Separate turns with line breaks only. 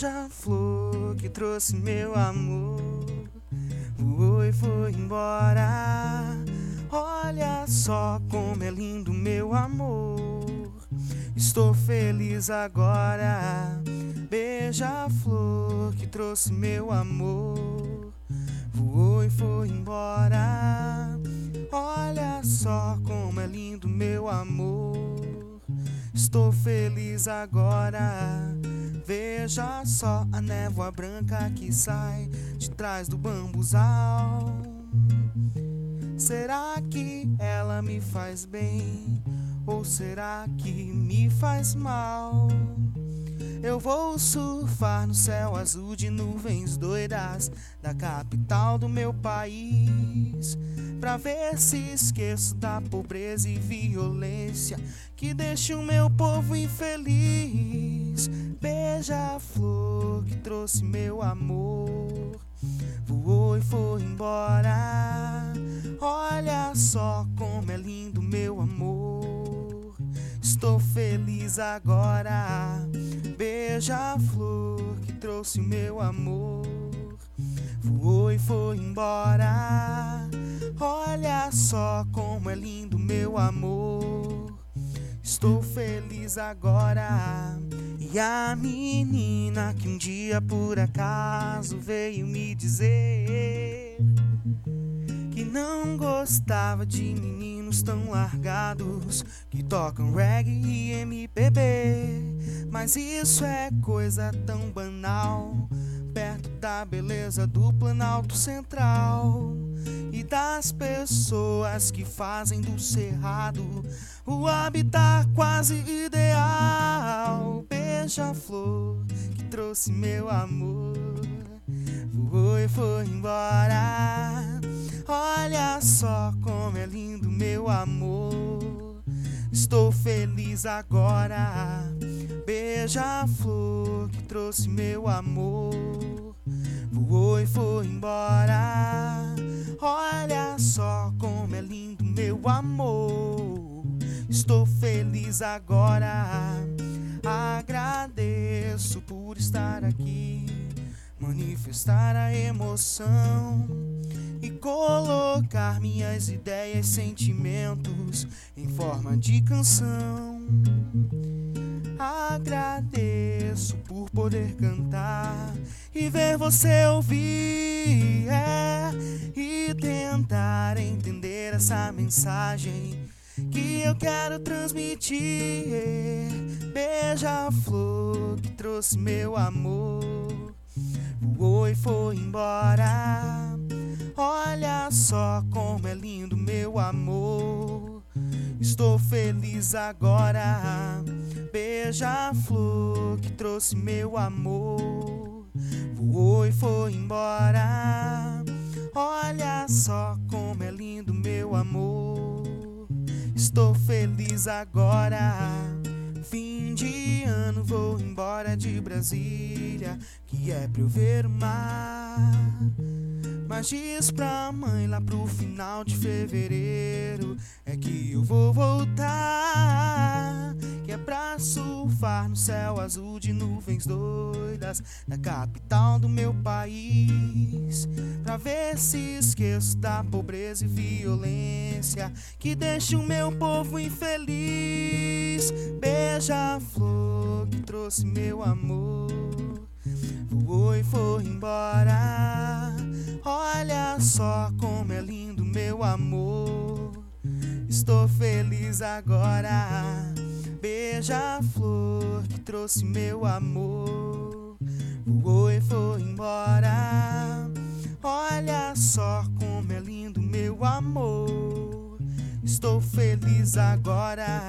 Beija-flor que trouxe meu amor voou e foi embora. Olha só como é lindo meu amor. Estou feliz agora. Beija-flor que trouxe meu amor voou e foi embora. Olha só como é lindo meu amor. Estou feliz agora. Veja só a névoa branca que sai de trás do bambuzal. Será que ela me faz bem? Ou será que me faz mal? Eu vou surfar no céu azul de nuvens doidas da capital do meu país. Pra ver se esqueço da pobreza e violência que deixa o meu povo infeliz. Beija-flor que trouxe meu amor, voou e foi embora. Olha só como é lindo meu amor. Estou feliz agora. Beija-flor que trouxe meu amor, voou e foi embora. Olha só como é lindo meu amor. Estou feliz agora. E a menina que um dia por acaso veio me dizer que não gostava de meninos tão largados que tocam reggae e MPB. Mas isso é coisa tão banal perto da beleza do Planalto Central e das pessoas que fazem do cerrado o habitat quase ideal. Beija-flor que trouxe meu amor, voou e foi embora. Olha só como é lindo meu amor. Estou feliz agora. Beija-flor que trouxe meu amor, voou e foi embora. Olha só como é lindo meu amor. Estou feliz agora. Agradeço por estar aqui, manifestar a emoção e colocar minhas ideias, sentimentos em forma de canção. Agradeço por poder cantar e ver você ouvir é, e tentar entender essa mensagem que eu quero transmitir. Beija-flor que trouxe meu amor, voou e foi embora. Olha só como é lindo meu amor. Estou feliz agora. Beija-flor que trouxe meu amor. Voou e foi embora. Estou feliz agora. Fim de ano, vou embora de Brasília. Que é pra eu ver o mar. Mas diz pra mãe lá pro final de fevereiro É que eu vou voltar Que é pra surfar no céu azul de nuvens doidas Da capital do meu país Pra ver se esqueço da pobreza e violência Que deixa o meu povo infeliz Beija-flor que trouxe meu amor Voou e foi embora Olha só como é lindo meu amor. Estou feliz agora. Beija-flor que trouxe meu amor. Voou e foi embora. Olha só como é lindo meu amor. Estou feliz agora.